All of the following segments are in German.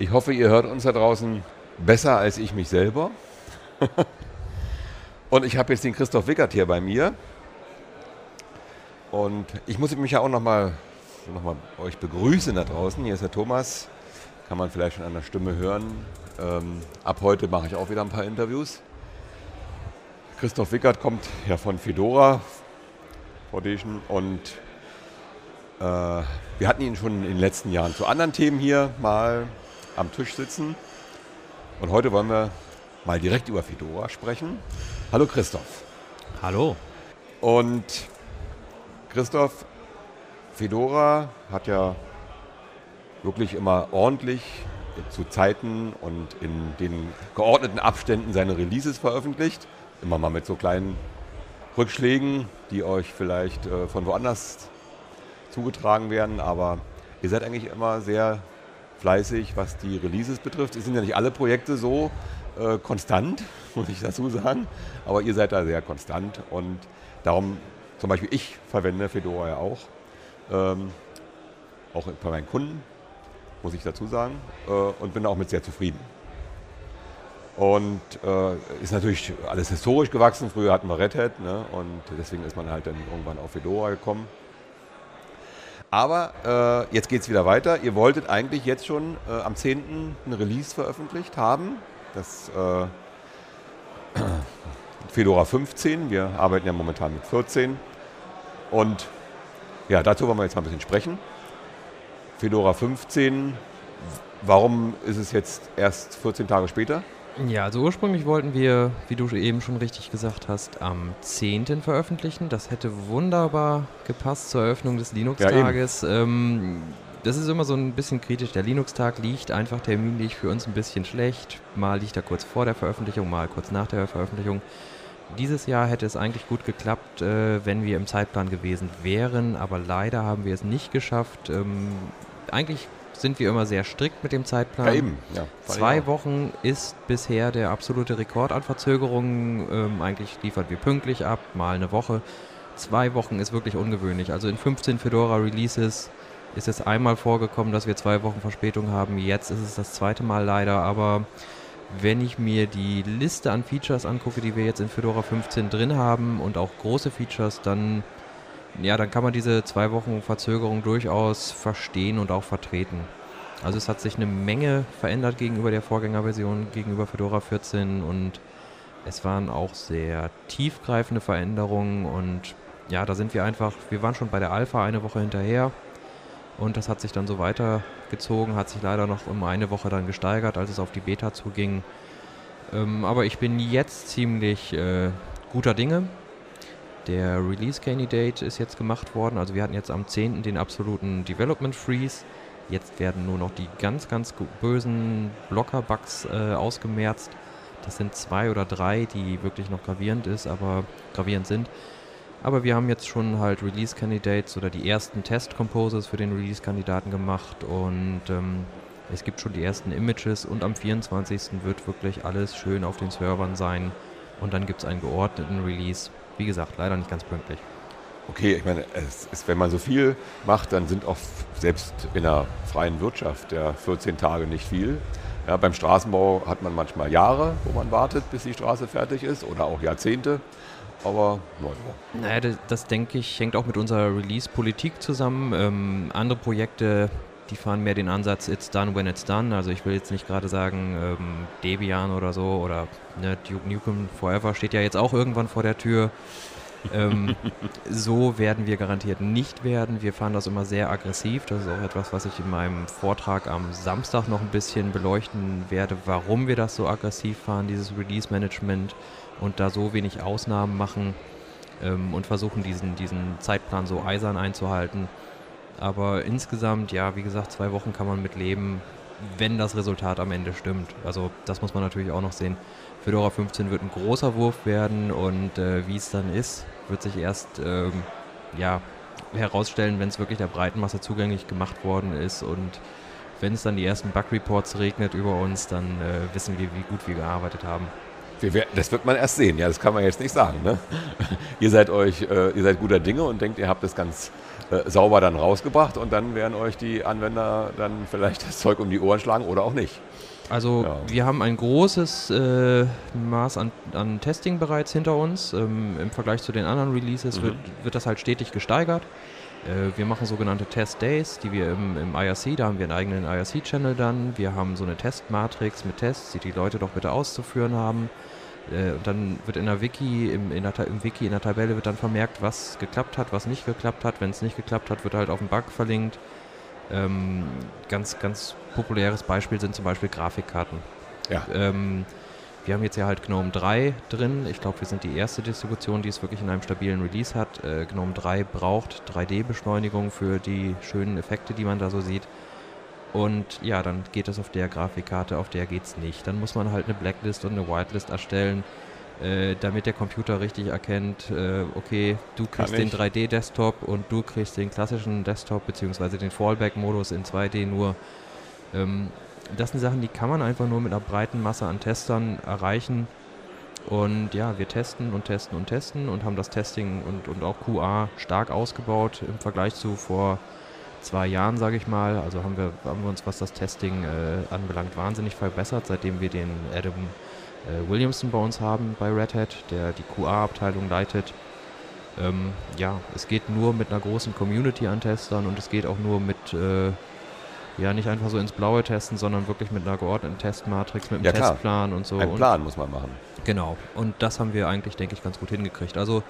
Ich hoffe, ihr hört uns da draußen besser als ich mich selber. Und ich habe jetzt den Christoph Wickert hier bei mir. Und ich muss mich ja auch nochmal noch mal euch begrüßen da draußen. Hier ist der Thomas. Kann man vielleicht schon an der Stimme hören. Ähm, ab heute mache ich auch wieder ein paar Interviews. Christoph Wickert kommt ja von Fedora Foundation und äh, wir hatten ihn schon in den letzten Jahren zu anderen Themen hier mal am Tisch sitzen. Und heute wollen wir mal direkt über Fedora sprechen. Hallo Christoph. Hallo. Und Christoph, Fedora hat ja wirklich immer ordentlich zu Zeiten und in den geordneten Abständen seine Releases veröffentlicht. Immer mal mit so kleinen Rückschlägen, die euch vielleicht äh, von woanders zugetragen werden, aber ihr seid eigentlich immer sehr fleißig, was die Releases betrifft. Es sind ja nicht alle Projekte so äh, konstant, muss ich dazu sagen, aber ihr seid da sehr konstant und darum, zum Beispiel ich verwende Fedora ja auch, ähm, auch bei meinen Kunden, muss ich dazu sagen, äh, und bin auch mit sehr zufrieden. Und äh, ist natürlich alles historisch gewachsen. Früher hatten wir Red Hat ne? und deswegen ist man halt dann irgendwann auf Fedora gekommen. Aber äh, jetzt geht es wieder weiter. Ihr wolltet eigentlich jetzt schon äh, am 10. ein Release veröffentlicht haben. Das äh, Fedora 15. Wir arbeiten ja momentan mit 14. Und ja, dazu wollen wir jetzt mal ein bisschen sprechen. Fedora 15, warum ist es jetzt erst 14 Tage später? Ja, also ursprünglich wollten wir, wie du eben schon richtig gesagt hast, am 10. veröffentlichen. Das hätte wunderbar gepasst zur Eröffnung des Linux-Tages. Ja, ähm, das ist immer so ein bisschen kritisch. Der Linux-Tag liegt einfach terminlich für uns ein bisschen schlecht. Mal liegt er kurz vor der Veröffentlichung, mal kurz nach der Veröffentlichung. Dieses Jahr hätte es eigentlich gut geklappt, äh, wenn wir im Zeitplan gewesen wären, aber leider haben wir es nicht geschafft. Ähm, eigentlich sind wir immer sehr strikt mit dem Zeitplan. Ja, eben. Ja, Zwei Wochen ist bisher der absolute Rekord an Verzögerungen. Ähm, eigentlich liefern wir pünktlich ab, mal eine Woche. Zwei Wochen ist wirklich ungewöhnlich. Also in 15 Fedora Releases ist es einmal vorgekommen, dass wir zwei Wochen Verspätung haben. Jetzt ist es das zweite Mal leider, aber wenn ich mir die Liste an Features angucke, die wir jetzt in Fedora 15 drin haben und auch große Features, dann ja, dann kann man diese zwei Wochen Verzögerung durchaus verstehen und auch vertreten. Also es hat sich eine Menge verändert gegenüber der Vorgängerversion, gegenüber Fedora 14 und es waren auch sehr tiefgreifende Veränderungen und ja, da sind wir einfach, wir waren schon bei der Alpha eine Woche hinterher und das hat sich dann so weitergezogen, hat sich leider noch um eine Woche dann gesteigert, als es auf die Beta zuging. Ähm, aber ich bin jetzt ziemlich äh, guter Dinge. Der Release Candidate ist jetzt gemacht worden. Also wir hatten jetzt am 10. den absoluten Development Freeze. Jetzt werden nur noch die ganz, ganz bösen Blocker-Bugs äh, ausgemerzt. Das sind zwei oder drei, die wirklich noch gravierend ist, aber gravierend sind. Aber wir haben jetzt schon halt Release Candidates oder die ersten Test Composes für den Release Kandidaten gemacht und ähm, es gibt schon die ersten Images und am 24. wird wirklich alles schön auf den Servern sein und dann gibt es einen geordneten Release wie gesagt, leider nicht ganz pünktlich. Okay, ich meine, ist, wenn man so viel macht, dann sind auch selbst in der freien Wirtschaft ja 14 Tage nicht viel. Ja, beim Straßenbau hat man manchmal Jahre, wo man wartet, bis die Straße fertig ist oder auch Jahrzehnte. Aber naja. Naja, das, das, denke ich, hängt auch mit unserer Release-Politik zusammen. Ähm, andere Projekte, die fahren mehr den Ansatz, it's done when it's done. Also ich will jetzt nicht gerade sagen, ähm, Debian oder so oder ne, Duke Nukem Forever steht ja jetzt auch irgendwann vor der Tür. ähm, so werden wir garantiert nicht werden. Wir fahren das immer sehr aggressiv. Das ist auch etwas, was ich in meinem Vortrag am Samstag noch ein bisschen beleuchten werde, warum wir das so aggressiv fahren, dieses Release-Management und da so wenig Ausnahmen machen ähm, und versuchen, diesen, diesen Zeitplan so eisern einzuhalten. Aber insgesamt, ja, wie gesagt, zwei Wochen kann man mit leben, wenn das Resultat am Ende stimmt. Also das muss man natürlich auch noch sehen. Fedora 15 wird ein großer Wurf werden und äh, wie es dann ist, wird sich erst ähm, ja, herausstellen, wenn es wirklich der Breitenmasse zugänglich gemacht worden ist und wenn es dann die ersten Bug-Reports regnet über uns, dann äh, wissen wir, wie gut wir gearbeitet haben. Wir, das wird man erst sehen, ja, das kann man jetzt nicht sagen. Ne? ihr seid euch, äh, ihr seid guter Dinge und denkt, ihr habt das ganz äh, sauber dann rausgebracht und dann werden euch die Anwender dann vielleicht das Zeug um die Ohren schlagen oder auch nicht. Also ja. wir haben ein großes äh, Maß an, an, Testing bereits hinter uns. Ähm, Im Vergleich zu den anderen Releases mhm. wird, wird das halt stetig gesteigert. Äh, wir machen sogenannte Test Days, die wir im, im IRC, da haben wir einen eigenen IRC-Channel dann. Wir haben so eine Testmatrix mit Tests, die die Leute doch bitte auszuführen haben. Äh, und dann wird in der Wiki, im, in der, im Wiki, in der Tabelle wird dann vermerkt, was geklappt hat, was nicht geklappt hat. Wenn es nicht geklappt hat, wird halt auf den Bug verlinkt. Ähm, ganz, ganz populäres Beispiel sind zum Beispiel Grafikkarten. Ja. Ähm, wir haben jetzt ja halt GNOME 3 drin. Ich glaube, wir sind die erste Distribution, die es wirklich in einem stabilen Release hat. Äh, GNOME 3 braucht 3D-Beschleunigung für die schönen Effekte, die man da so sieht. Und ja, dann geht es auf der Grafikkarte, auf der geht es nicht. Dann muss man halt eine Blacklist und eine Whitelist erstellen, äh, damit der Computer richtig erkennt, äh, okay, du kriegst den 3D-Desktop und du kriegst den klassischen Desktop beziehungsweise den Fallback-Modus in 2D nur. Ähm, das sind Sachen, die kann man einfach nur mit einer breiten Masse an Testern erreichen. Und ja, wir testen und testen und testen und haben das Testing und, und auch QA stark ausgebaut im Vergleich zu vor zwei Jahren, sage ich mal. Also haben wir, haben wir uns, was das Testing äh, anbelangt, wahnsinnig verbessert, seitdem wir den Adam äh, Williamson bei uns haben bei Red Hat, der die QA-Abteilung leitet. Ähm, ja, es geht nur mit einer großen Community an Testern und es geht auch nur mit, äh, ja, nicht einfach so ins Blaue testen, sondern wirklich mit einer geordneten Testmatrix, mit einem ja, Testplan und so. Ein Plan muss man machen. Genau, und das haben wir eigentlich, denke ich, ganz gut hingekriegt. Also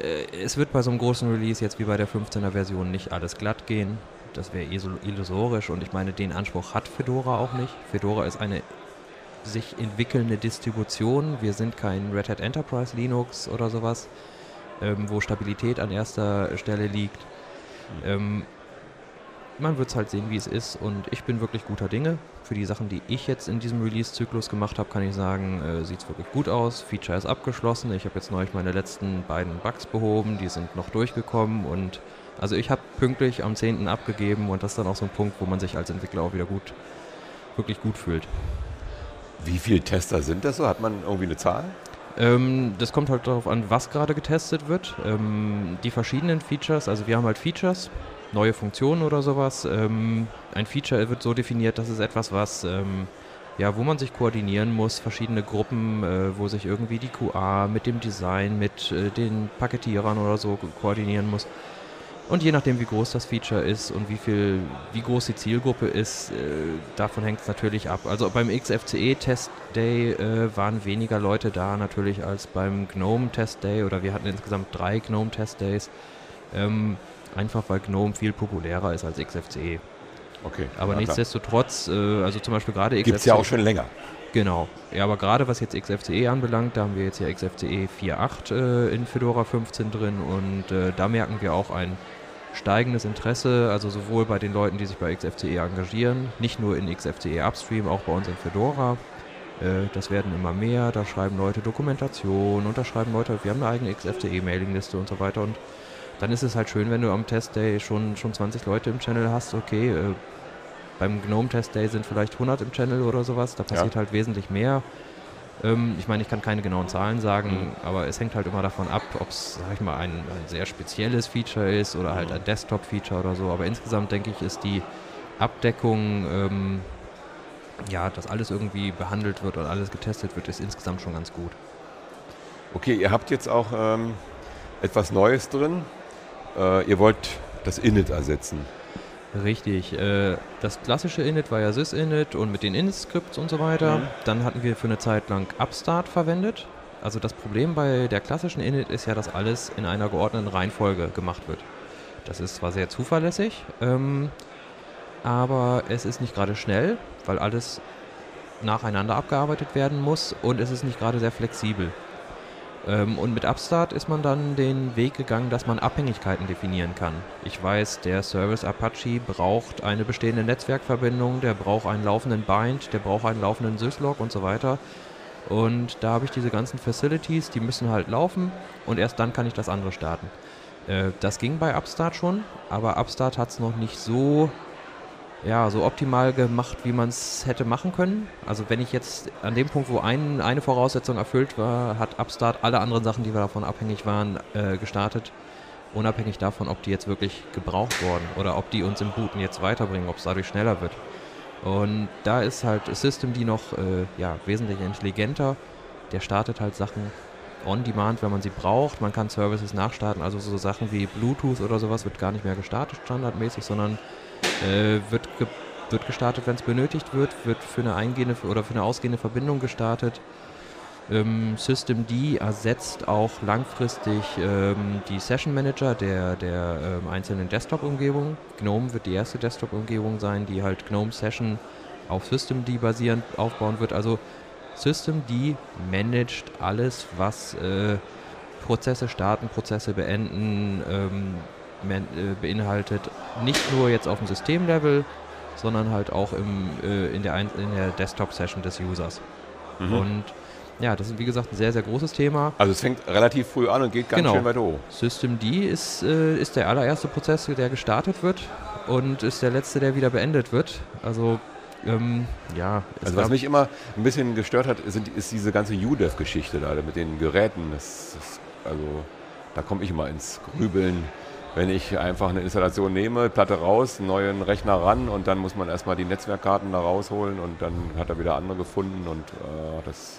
äh, es wird bei so einem großen Release jetzt wie bei der 15er Version nicht alles glatt gehen. Das wäre illusorisch und ich meine, den Anspruch hat Fedora auch nicht. Fedora ist eine sich entwickelnde Distribution. Wir sind kein Red Hat Enterprise Linux oder sowas, ähm, wo Stabilität an erster Stelle liegt. Ähm, man wird es halt sehen, wie es ist. Und ich bin wirklich guter Dinge. Für die Sachen, die ich jetzt in diesem Release-Zyklus gemacht habe, kann ich sagen, äh, sieht es wirklich gut aus. Feature ist abgeschlossen. Ich habe jetzt neulich meine letzten beiden Bugs behoben. Die sind noch durchgekommen. Und also ich habe pünktlich am 10. abgegeben. Und das ist dann auch so ein Punkt, wo man sich als Entwickler auch wieder gut, wirklich gut fühlt. Wie viele Tester sind das so? Hat man irgendwie eine Zahl? Ähm, das kommt halt darauf an, was gerade getestet wird. Ähm, die verschiedenen Features, also wir haben halt Features, neue Funktionen oder sowas. Ähm, ein Feature wird so definiert, dass es etwas, was ähm, ja, wo man sich koordinieren muss, verschiedene Gruppen, äh, wo sich irgendwie die QA mit dem Design, mit äh, den Paketierern oder so koordinieren muss. Und je nachdem, wie groß das Feature ist und wie viel, wie groß die Zielgruppe ist, äh, davon hängt es natürlich ab. Also beim XFCE Test Day äh, waren weniger Leute da natürlich als beim GNOME Test Day oder wir hatten insgesamt drei GNOME Test Days. Ähm, einfach weil GNOME viel populärer ist als XFCE. Okay. Aber ja, nichtsdestotrotz, äh, also zum Beispiel gerade XFCE. Gibt es ja auch schon länger. Genau. Ja, aber gerade was jetzt XFCE anbelangt, da haben wir jetzt ja XFCE 4.8 äh, in Fedora 15 drin und äh, da merken wir auch ein steigendes Interesse, also sowohl bei den Leuten, die sich bei XFCE engagieren, nicht nur in XFCE Upstream, auch bei uns in Fedora. Äh, das werden immer mehr, da schreiben Leute Dokumentation und da schreiben Leute, wir haben eine eigene XFCE-Mailingliste und so weiter und dann ist es halt schön, wenn du am Test Day schon, schon 20 Leute im Channel hast, okay, äh, beim GNOME Test Day sind vielleicht 100 im Channel oder sowas, da passiert ja. halt wesentlich mehr. Ähm, ich meine, ich kann keine genauen Zahlen sagen, mhm. aber es hängt halt immer davon ab, ob es, sag ich mal, ein, ein, sehr spezielles Feature ist oder halt mhm. ein Desktop-Feature oder so. Aber insgesamt denke ich, ist die Abdeckung, ähm, ja, dass alles irgendwie behandelt wird und alles getestet wird, ist insgesamt schon ganz gut. Okay, ihr habt jetzt auch ähm, etwas Neues drin. Äh, ihr wollt das Init ersetzen. Richtig. Äh, das klassische Init war ja sysinit und mit den Init-Scripts und so weiter. Mhm. Dann hatten wir für eine Zeit lang Upstart verwendet. Also das Problem bei der klassischen Init ist ja, dass alles in einer geordneten Reihenfolge gemacht wird. Das ist zwar sehr zuverlässig, ähm, aber es ist nicht gerade schnell, weil alles nacheinander abgearbeitet werden muss und es ist nicht gerade sehr flexibel. Ähm, und mit Upstart ist man dann den Weg gegangen, dass man Abhängigkeiten definieren kann. Ich weiß, der Service Apache braucht eine bestehende Netzwerkverbindung, der braucht einen laufenden Bind, der braucht einen laufenden Syslog und so weiter. Und da habe ich diese ganzen Facilities, die müssen halt laufen und erst dann kann ich das andere starten. Äh, das ging bei Upstart schon, aber Upstart hat es noch nicht so ja, so optimal gemacht, wie man es hätte machen können. Also wenn ich jetzt an dem Punkt, wo ein, eine Voraussetzung erfüllt war, hat Upstart alle anderen Sachen, die wir davon abhängig waren, äh, gestartet. Unabhängig davon, ob die jetzt wirklich gebraucht wurden oder ob die uns im Booten jetzt weiterbringen, ob es dadurch schneller wird. Und da ist halt System die noch äh, ja, wesentlich intelligenter. Der startet halt Sachen on demand, wenn man sie braucht. Man kann Services nachstarten, also so Sachen wie Bluetooth oder sowas wird gar nicht mehr gestartet standardmäßig, sondern äh, wird, ge wird gestartet, wenn es benötigt wird, wird für eine eingehende oder für eine ausgehende Verbindung gestartet. Ähm, System D ersetzt auch langfristig ähm, die Session Manager der, der ähm, einzelnen Desktop-Umgebungen. GNOME wird die erste Desktop-Umgebung sein, die halt GNOME Session auf System D basierend aufbauen wird. Also System D managt alles, was äh, Prozesse starten, Prozesse beenden, ähm, äh, beinhaltet. Nicht nur jetzt auf dem Systemlevel, sondern halt auch im, äh, in der, in der Desktop-Session des Users. Mhm. Und ja, das ist wie gesagt ein sehr, sehr großes Thema. Also es fängt relativ früh an und geht ganz genau. schön weiter hoch. System D ist, äh, ist der allererste Prozess, der gestartet wird und ist der letzte, der wieder beendet wird. Also ähm, ja. Also was mich immer ein bisschen gestört hat, sind, ist diese ganze UDEV-Geschichte da mit den Geräten. Das, das, also da komme ich immer ins Grübeln. Wenn ich einfach eine Installation nehme, Platte raus, einen neuen Rechner ran und dann muss man erstmal die Netzwerkkarten da rausholen und dann hat er wieder andere gefunden und äh, das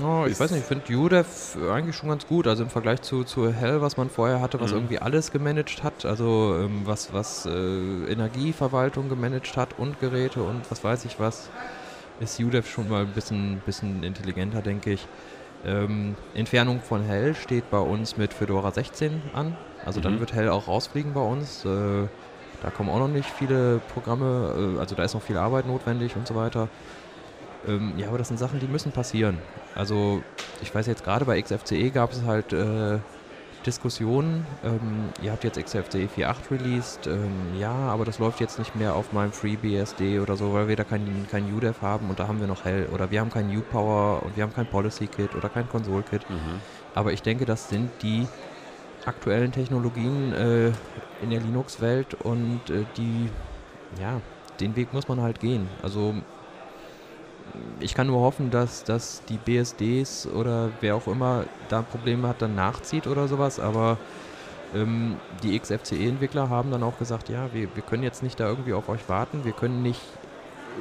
No, ich weiß nicht, ich finde UDEV eigentlich schon ganz gut. Also im Vergleich zu, zu Hell, was man vorher hatte, was mhm. irgendwie alles gemanagt hat, also ähm, was, was äh, Energieverwaltung gemanagt hat und Geräte und was weiß ich was, ist UDEV schon mal ein bisschen, bisschen intelligenter, denke ich. Ähm, Entfernung von Hell steht bei uns mit Fedora 16 an. Also mhm. dann wird Hell auch rausfliegen bei uns. Äh, da kommen auch noch nicht viele Programme, äh, also da ist noch viel Arbeit notwendig und so weiter. Ähm, ja, aber das sind Sachen, die müssen passieren. Also ich weiß jetzt gerade bei XFCE gab es halt äh, Diskussionen. Ähm, ihr habt jetzt XFCE 4.8 released. Ähm, ja, aber das läuft jetzt nicht mehr auf meinem FreeBSD oder so, weil wir da kein, kein UDEV haben und da haben wir noch Hell. Oder wir haben kein UPower und wir haben kein Policy Kit oder kein Console Kit. Mhm. Aber ich denke, das sind die aktuellen Technologien äh, in der Linux-Welt und äh, die, ja, den Weg muss man halt gehen. Also ich kann nur hoffen, dass, dass die BSDs oder wer auch immer da Probleme hat, dann nachzieht oder sowas, aber ähm, die XFCE-Entwickler haben dann auch gesagt, ja, wir, wir können jetzt nicht da irgendwie auf euch warten, wir können nicht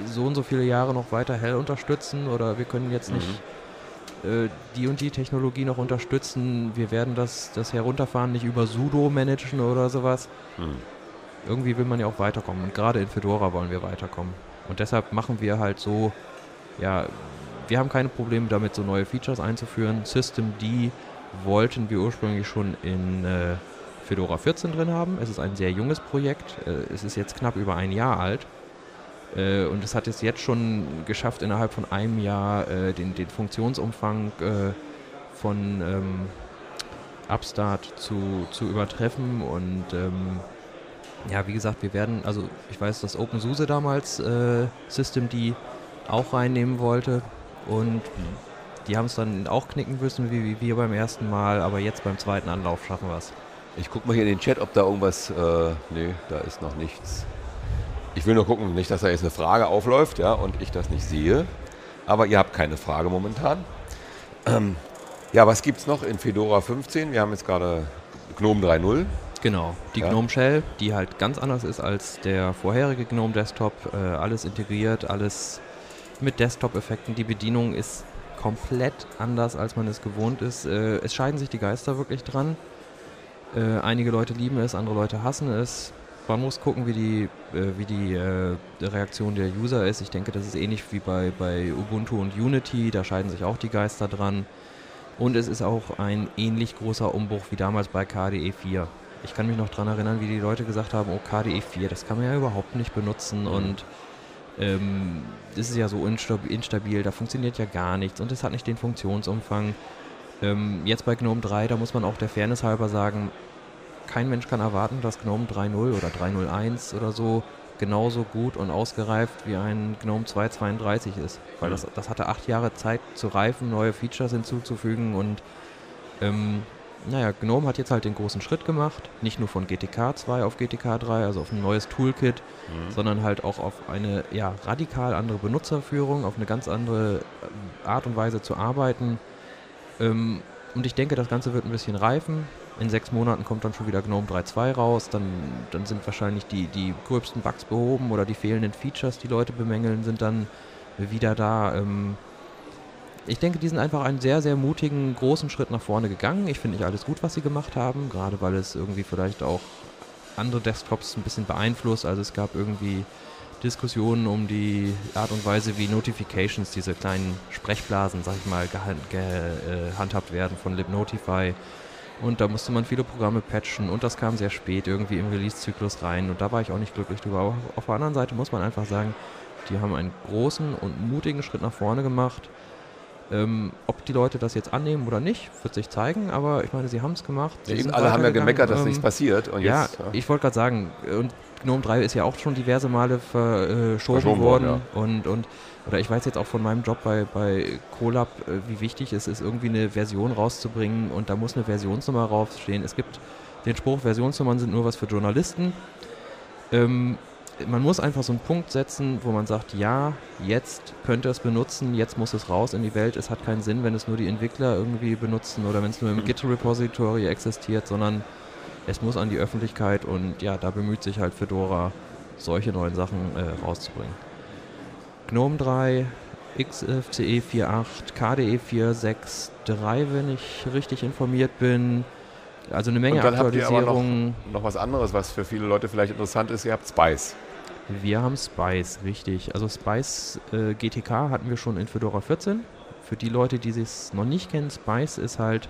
so und so viele Jahre noch weiter hell unterstützen oder wir können jetzt mhm. nicht äh, die und die Technologie noch unterstützen, wir werden das, das Herunterfahren nicht über sudo managen oder sowas. Mhm. Irgendwie will man ja auch weiterkommen und gerade in Fedora wollen wir weiterkommen. Und deshalb machen wir halt so ja, wir haben keine Probleme damit, so neue Features einzuführen. System D wollten wir ursprünglich schon in äh, Fedora 14 drin haben. Es ist ein sehr junges Projekt. Äh, es ist jetzt knapp über ein Jahr alt. Äh, und es hat es jetzt schon geschafft, innerhalb von einem Jahr äh, den, den Funktionsumfang äh, von ähm, Upstart zu, zu übertreffen. Und ähm, ja, wie gesagt, wir werden, also ich weiß, dass OpenSUSE damals äh, System D auch reinnehmen wollte. Und die haben es dann auch knicken müssen, wie, wie, wir beim ersten Mal, aber jetzt beim zweiten Anlauf schaffen wir es. Ich gucke mal hier in den Chat, ob da irgendwas. Äh, nee, da ist noch nichts. Ich will nur gucken, nicht, dass da jetzt eine Frage aufläuft, ja, und ich das nicht sehe. Aber ihr habt keine Frage momentan. Ähm, ja, was gibt es noch in Fedora 15? Wir haben jetzt gerade GNOME 3.0. Genau, die ja. GNOME Shell, die halt ganz anders ist als der vorherige GNOME Desktop. Äh, alles integriert, alles mit Desktop-Effekten. Die Bedienung ist komplett anders, als man es gewohnt ist. Äh, es scheiden sich die Geister wirklich dran. Äh, einige Leute lieben es, andere Leute hassen es. Man muss gucken, wie die, äh, wie die äh, Reaktion der User ist. Ich denke, das ist ähnlich wie bei, bei Ubuntu und Unity. Da scheiden sich auch die Geister dran. Und es ist auch ein ähnlich großer Umbruch wie damals bei KDE 4. Ich kann mich noch daran erinnern, wie die Leute gesagt haben, oh KDE 4, das kann man ja überhaupt nicht benutzen. Mhm. Und ähm, das ist ja so instabil, da funktioniert ja gar nichts und es hat nicht den Funktionsumfang. Ähm, jetzt bei GNOME 3, da muss man auch der Fairness halber sagen, kein Mensch kann erwarten, dass GNOME 3.0 oder 3.01 oder so genauso gut und ausgereift wie ein GNOME 2.32 ist. Weil das, das hatte acht Jahre Zeit zu reifen, neue Features hinzuzufügen und ähm, naja, GNOME hat jetzt halt den großen Schritt gemacht, nicht nur von GTK 2 auf GTK 3, also auf ein neues Toolkit, mhm. sondern halt auch auf eine ja, radikal andere Benutzerführung, auf eine ganz andere äh, Art und Weise zu arbeiten. Ähm, und ich denke, das Ganze wird ein bisschen reifen. In sechs Monaten kommt dann schon wieder GNOME 3.2 raus, dann, dann sind wahrscheinlich die, die gröbsten Bugs behoben oder die fehlenden Features, die Leute bemängeln, sind dann wieder da. Ähm, ich denke, die sind einfach einen sehr, sehr mutigen, großen Schritt nach vorne gegangen. Ich finde nicht alles gut, was sie gemacht haben, gerade weil es irgendwie vielleicht auch andere Desktops ein bisschen beeinflusst. Also es gab irgendwie Diskussionen um die Art und Weise, wie Notifications, diese kleinen Sprechblasen, sag ich mal, gehandhabt ge äh, werden von libnotify. Und da musste man viele Programme patchen und das kam sehr spät irgendwie im Release-Zyklus rein und da war ich auch nicht glücklich drüber. Aber auf der anderen Seite muss man einfach sagen, die haben einen großen und mutigen Schritt nach vorne gemacht ähm, ob die Leute das jetzt annehmen oder nicht, wird sich zeigen, aber ich meine, sie haben es gemacht. Ja, alle haben ja gemeckert, dass ähm, nichts passiert. Und ja, jetzt, ja. ich wollte gerade sagen, und GNOME 3 ist ja auch schon diverse Male verschoben, verschoben worden. worden ja. und, und, oder ich weiß jetzt auch von meinem Job bei, bei Colab, äh, wie wichtig es ist, irgendwie eine Version rauszubringen und da muss eine Versionsnummer rausstehen. Es gibt den Spruch, Versionsnummern sind nur was für Journalisten. Ähm, man muss einfach so einen Punkt setzen, wo man sagt, ja, jetzt könnt ihr es benutzen, jetzt muss es raus in die Welt. Es hat keinen Sinn, wenn es nur die Entwickler irgendwie benutzen oder wenn es nur im Git-Repository existiert, sondern es muss an die Öffentlichkeit und ja, da bemüht sich halt Fedora, solche neuen Sachen äh, rauszubringen. GNOME 3, XFCE 4.8, KDE 4.6.3, wenn ich richtig informiert bin. Also eine Menge und dann Aktualisierungen. Habt ihr aber noch, noch was anderes, was für viele Leute vielleicht interessant ist. Ihr habt Spice. Wir haben Spice, richtig. Also Spice äh, GTK hatten wir schon in Fedora 14. Für die Leute, die es noch nicht kennen, Spice ist halt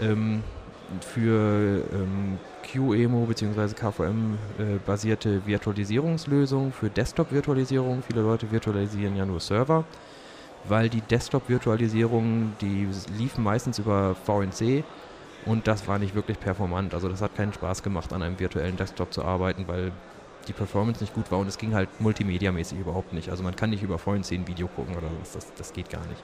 ähm, für ähm, QEMU bzw. KVM äh, basierte Virtualisierungslösung für Desktop-Virtualisierung. Viele Leute virtualisieren ja nur Server, weil die Desktop-Virtualisierung, die liefen meistens über VNC und das war nicht wirklich performant. Also das hat keinen Spaß gemacht, an einem virtuellen Desktop zu arbeiten, weil die Performance nicht gut war und es ging halt multimedia-mäßig überhaupt nicht. Also man kann nicht über VNC ein Video gucken oder was, das, das geht gar nicht.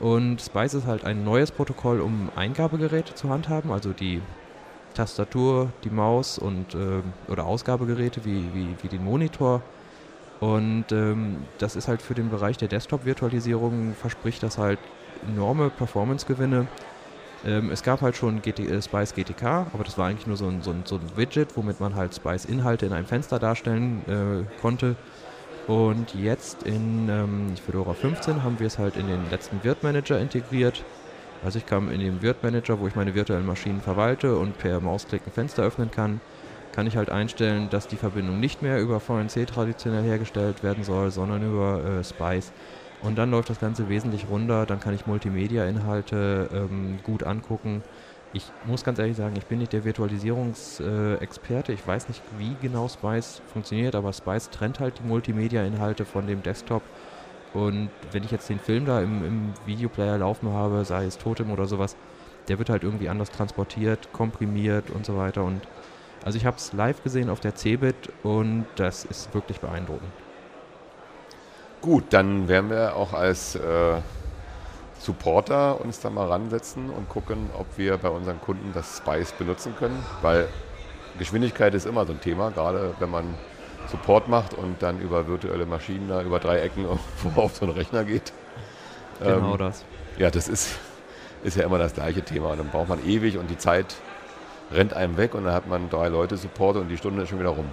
Und Spice ist halt ein neues Protokoll, um Eingabegeräte zu handhaben, also die Tastatur, die Maus und äh, oder Ausgabegeräte wie, wie, wie den Monitor. Und ähm, das ist halt für den Bereich der Desktop-Virtualisierung verspricht das halt enorme Performance-Gewinne ähm, es gab halt schon GT, äh, Spice GTK, aber das war eigentlich nur so ein, so, ein, so ein Widget, womit man halt Spice-Inhalte in einem Fenster darstellen äh, konnte. Und jetzt in ähm, Fedora 15 haben wir es halt in den letzten Virt-Manager integriert. Also ich kann in den Virt-Manager, wo ich meine virtuellen Maschinen verwalte und per Mausklick ein Fenster öffnen kann, kann ich halt einstellen, dass die Verbindung nicht mehr über VNC traditionell hergestellt werden soll, sondern über äh, Spice. Und dann läuft das Ganze wesentlich runter, dann kann ich Multimedia-Inhalte ähm, gut angucken. Ich muss ganz ehrlich sagen, ich bin nicht der Virtualisierungsexperte. Ich weiß nicht, wie genau Spice funktioniert, aber Spice trennt halt die Multimedia-Inhalte von dem Desktop. Und wenn ich jetzt den Film da im, im Videoplayer laufen habe, sei es Totem oder sowas, der wird halt irgendwie anders transportiert, komprimiert und so weiter. Und also ich habe es live gesehen auf der Cebit und das ist wirklich beeindruckend. Gut, dann werden wir auch als äh, Supporter uns da mal ransetzen und gucken, ob wir bei unseren Kunden das Spice benutzen können, weil Geschwindigkeit ist immer so ein Thema, gerade wenn man Support macht und dann über virtuelle Maschinen da über drei Ecken auf so einen Rechner geht. Genau ähm, das. Ja, das ist, ist ja immer das gleiche Thema. Und dann braucht man ewig und die Zeit rennt einem weg und dann hat man drei Leute Support und die Stunde ist schon wieder rum.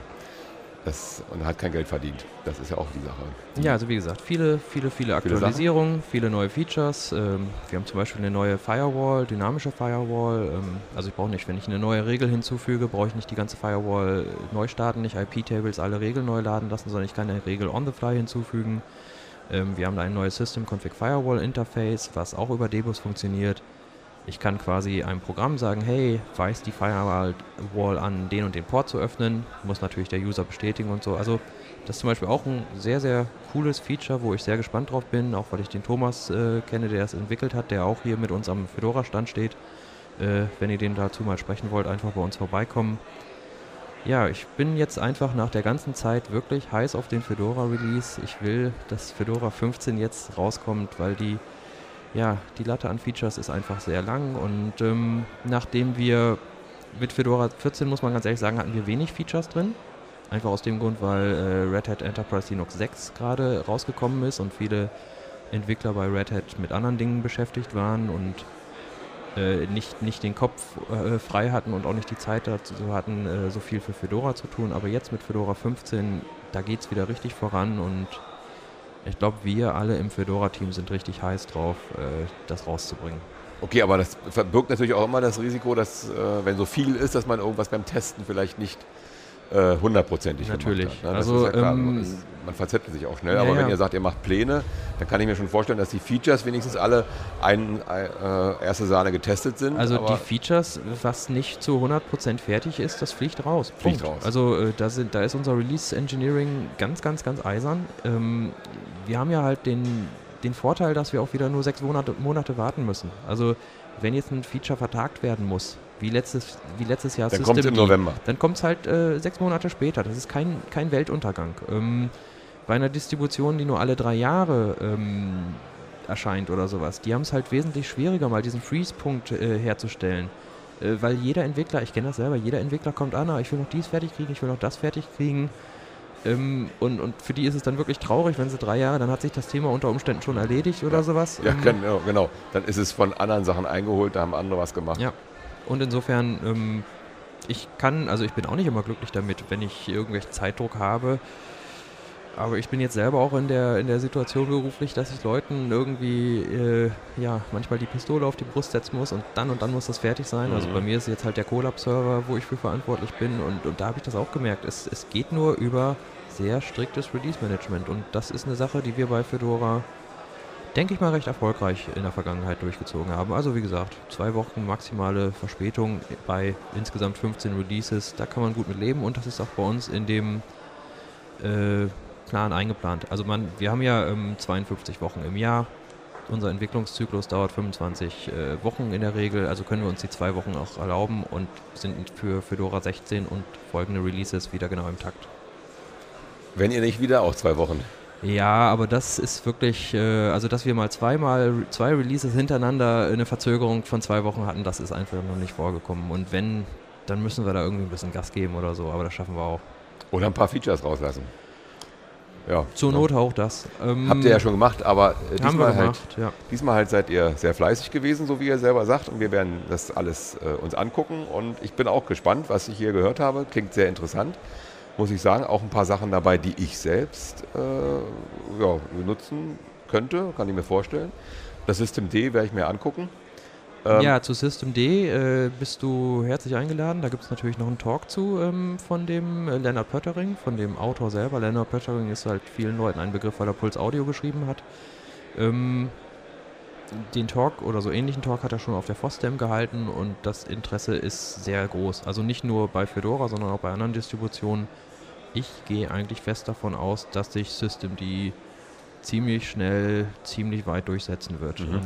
Das, und hat kein Geld verdient. Das ist ja auch die Sache. Ja, also wie gesagt, viele, viele, viele Aktualisierungen, viele, viele neue Features. Ähm, wir haben zum Beispiel eine neue Firewall, dynamische Firewall. Ähm, also ich brauche nicht, wenn ich eine neue Regel hinzufüge, brauche ich nicht die ganze Firewall neu starten, nicht IP-Tables alle Regeln neu laden lassen, sondern ich kann eine Regel on the fly hinzufügen. Ähm, wir haben da ein neues System Config Firewall Interface, was auch über Debus funktioniert. Ich kann quasi einem Programm sagen, hey, weiß die Firewall an, den und den Port zu öffnen. Muss natürlich der User bestätigen und so. Also das ist zum Beispiel auch ein sehr, sehr cooles Feature, wo ich sehr gespannt drauf bin, auch weil ich den Thomas äh, kenne, der es entwickelt hat, der auch hier mit uns am Fedora-Stand steht. Äh, wenn ihr den dazu mal sprechen wollt, einfach bei uns vorbeikommen. Ja, ich bin jetzt einfach nach der ganzen Zeit wirklich heiß auf den Fedora-Release. Ich will, dass Fedora 15 jetzt rauskommt, weil die ja, die Latte an Features ist einfach sehr lang und ähm, nachdem wir mit Fedora 14, muss man ganz ehrlich sagen, hatten wir wenig Features drin. Einfach aus dem Grund, weil äh, Red Hat Enterprise Linux 6 gerade rausgekommen ist und viele Entwickler bei Red Hat mit anderen Dingen beschäftigt waren und äh, nicht, nicht den Kopf äh, frei hatten und auch nicht die Zeit dazu hatten, äh, so viel für Fedora zu tun. Aber jetzt mit Fedora 15, da geht es wieder richtig voran und ich glaube, wir alle im Fedora-Team sind richtig heiß drauf, äh, das rauszubringen. Okay, aber das verbirgt natürlich auch immer das Risiko, dass, äh, wenn so viel ist, dass man irgendwas beim Testen vielleicht nicht äh, hundertprozentig Natürlich. Hat, ne? Also, ja klar, ähm, man verzettelt sich auch schnell, ja, aber ja. wenn ihr sagt, ihr macht Pläne, dann kann ich mir schon vorstellen, dass die Features wenigstens alle ein, äh, erste Sahne getestet sind. Also die Features, was nicht zu 100% fertig ist, das fliegt raus. Fliegt Punkt. raus. Also äh, da, sind, da ist unser Release Engineering ganz, ganz, ganz eisern. Ähm, wir haben ja halt den, den Vorteil, dass wir auch wieder nur sechs Monate, Monate warten müssen. Also wenn jetzt ein Feature vertagt werden muss, wie letztes, wie letztes Jahr Dann kommt es im November. Dann kommt es halt äh, sechs Monate später. Das ist kein, kein Weltuntergang. Ähm, bei einer Distribution, die nur alle drei Jahre ähm, erscheint oder sowas, die haben es halt wesentlich schwieriger, mal diesen Freeze-Punkt äh, herzustellen. Äh, weil jeder Entwickler, ich kenne das selber, jeder Entwickler kommt an, ah, ich will noch dies fertig kriegen, ich will noch das fertig kriegen. Ähm, und, und für die ist es dann wirklich traurig, wenn sie drei Jahre, dann hat sich das Thema unter Umständen schon erledigt oder ja. sowas. Ja, ähm, genau, genau. Dann ist es von anderen Sachen eingeholt, da haben andere was gemacht. Ja. Und insofern, ähm, ich kann, also ich bin auch nicht immer glücklich damit, wenn ich irgendwelchen Zeitdruck habe. Aber ich bin jetzt selber auch in der, in der Situation beruflich, dass ich Leuten irgendwie, äh, ja, manchmal die Pistole auf die Brust setzen muss und dann und dann muss das fertig sein. Also mhm. Also bei mir ist jetzt halt der Colab-Server, wo ich für verantwortlich bin und, und da habe ich das auch gemerkt. Es, es geht nur über sehr striktes Release-Management und das ist eine Sache, die wir bei Fedora denke ich mal, recht erfolgreich in der Vergangenheit durchgezogen haben. Also wie gesagt, zwei Wochen maximale Verspätung bei insgesamt 15 Releases, da kann man gut mit leben und das ist auch bei uns in dem äh, Plan eingeplant. Also man, wir haben ja ähm, 52 Wochen im Jahr. Unser Entwicklungszyklus dauert 25 äh, Wochen in der Regel, also können wir uns die zwei Wochen auch erlauben und sind für Fedora 16 und folgende Releases wieder genau im Takt. Wenn ihr nicht wieder auch zwei Wochen ja, aber das ist wirklich, äh, also dass wir mal zweimal, zwei Releases hintereinander eine Verzögerung von zwei Wochen hatten, das ist einfach noch nicht vorgekommen. Und wenn, dann müssen wir da irgendwie ein bisschen Gas geben oder so, aber das schaffen wir auch. Oder ein paar Features rauslassen. Ja, Zur Not auch das. Ähm, Habt ihr ja schon gemacht, aber äh, diesmal, halt, ja. diesmal halt seid ihr sehr fleißig gewesen, so wie ihr selber sagt. Und wir werden das alles äh, uns angucken. Und ich bin auch gespannt, was ich hier gehört habe. Klingt sehr interessant muss ich sagen, auch ein paar Sachen dabei, die ich selbst äh, ja, benutzen könnte, kann ich mir vorstellen. Das System D werde ich mir angucken. Ähm ja, zu System D äh, bist du herzlich eingeladen. Da gibt es natürlich noch einen Talk zu ähm, von dem äh, Leonard Pöttering, von dem Autor selber. Leonard Pöttering ist halt vielen Leuten ein Begriff, weil er Puls Audio geschrieben hat. Ähm, den Talk oder so ähnlichen Talk hat er schon auf der FOSDEM gehalten und das Interesse ist sehr groß. Also nicht nur bei Fedora, sondern auch bei anderen Distributionen ich gehe eigentlich fest davon aus, dass sich Systemd ziemlich schnell, ziemlich weit durchsetzen wird. Mhm.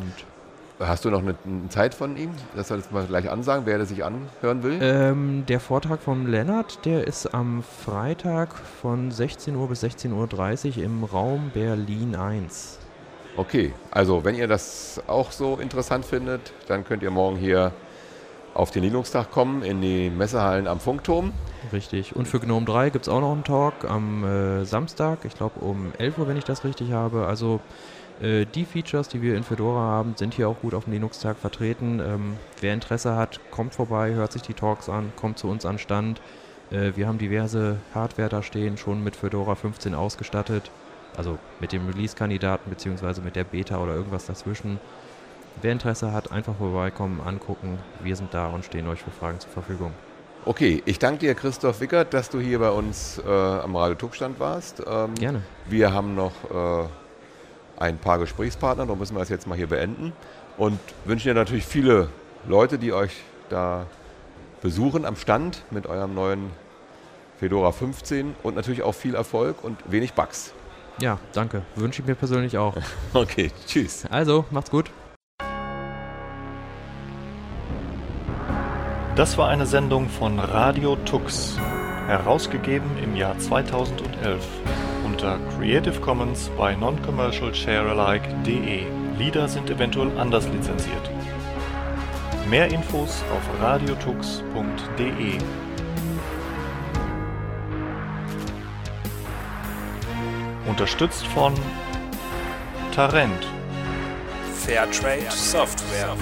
Hast du noch eine, eine, Zeit von ihm, dass er das mal gleich ansagen, wer das sich anhören will? Ähm, der Vortrag vom Lennart, der ist am Freitag von 16 Uhr bis 16.30 Uhr im Raum Berlin 1. Okay, also wenn ihr das auch so interessant findet, dann könnt ihr morgen hier auf den Linux-Tag kommen, in die Messehallen am Funkturm. Richtig. Und für GNOME 3 gibt es auch noch einen Talk am äh, Samstag, ich glaube um 11 Uhr, wenn ich das richtig habe. Also äh, die Features, die wir in Fedora haben, sind hier auch gut auf dem Linux-Tag vertreten. Ähm, wer Interesse hat, kommt vorbei, hört sich die Talks an, kommt zu uns an Stand. Äh, wir haben diverse Hardware da stehen, schon mit Fedora 15 ausgestattet. Also mit dem Release-Kandidaten beziehungsweise mit der Beta oder irgendwas dazwischen. Wer Interesse hat, einfach vorbeikommen, angucken. Wir sind da und stehen euch für Fragen zur Verfügung. Okay, ich danke dir, Christoph Wickert, dass du hier bei uns äh, am Radio Tuckstand warst. Ähm, Gerne. Wir haben noch äh, ein paar Gesprächspartner, darum müssen wir das jetzt mal hier beenden. Und wünschen dir natürlich viele Leute, die euch da besuchen am Stand mit eurem neuen Fedora 15 und natürlich auch viel Erfolg und wenig Bugs. Ja, danke. Wünsche ich mir persönlich auch. okay, tschüss. Also, macht's gut. Das war eine Sendung von Radio Tux, herausgegeben im Jahr 2011 unter Creative Commons by Non-Commercial Sharealike.de. Lieder sind eventuell anders lizenziert. Mehr Infos auf radiotux.de. Unterstützt von Tarent. Fairtrade Software.